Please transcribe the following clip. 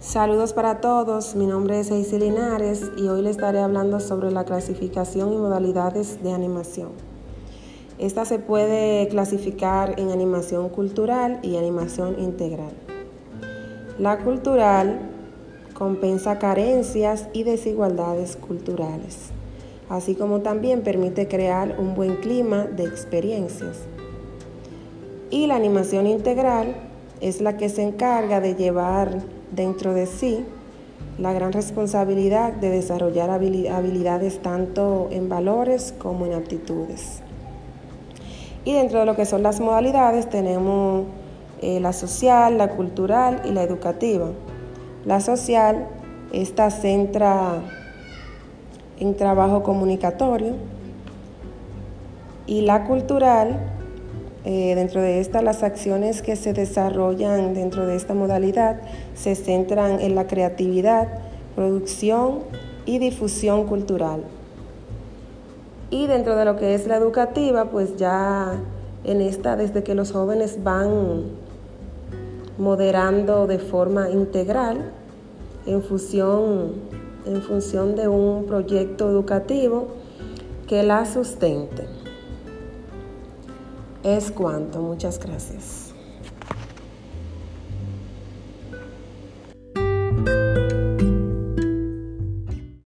Saludos para todos, mi nombre es Eisy Linares y hoy les estaré hablando sobre la clasificación y modalidades de animación. Esta se puede clasificar en animación cultural y animación integral. La cultural compensa carencias y desigualdades culturales, así como también permite crear un buen clima de experiencias. Y la animación integral es la que se encarga de llevar dentro de sí la gran responsabilidad de desarrollar habilidades tanto en valores como en aptitudes. Y dentro de lo que son las modalidades tenemos eh, la social, la cultural y la educativa. La social, esta centra en trabajo comunicatorio y la cultural eh, dentro de esta, las acciones que se desarrollan dentro de esta modalidad se centran en la creatividad, producción y difusión cultural. Y dentro de lo que es la educativa, pues ya en esta, desde que los jóvenes van moderando de forma integral en función, en función de un proyecto educativo que la sustente es cuanto. Muchas gracias.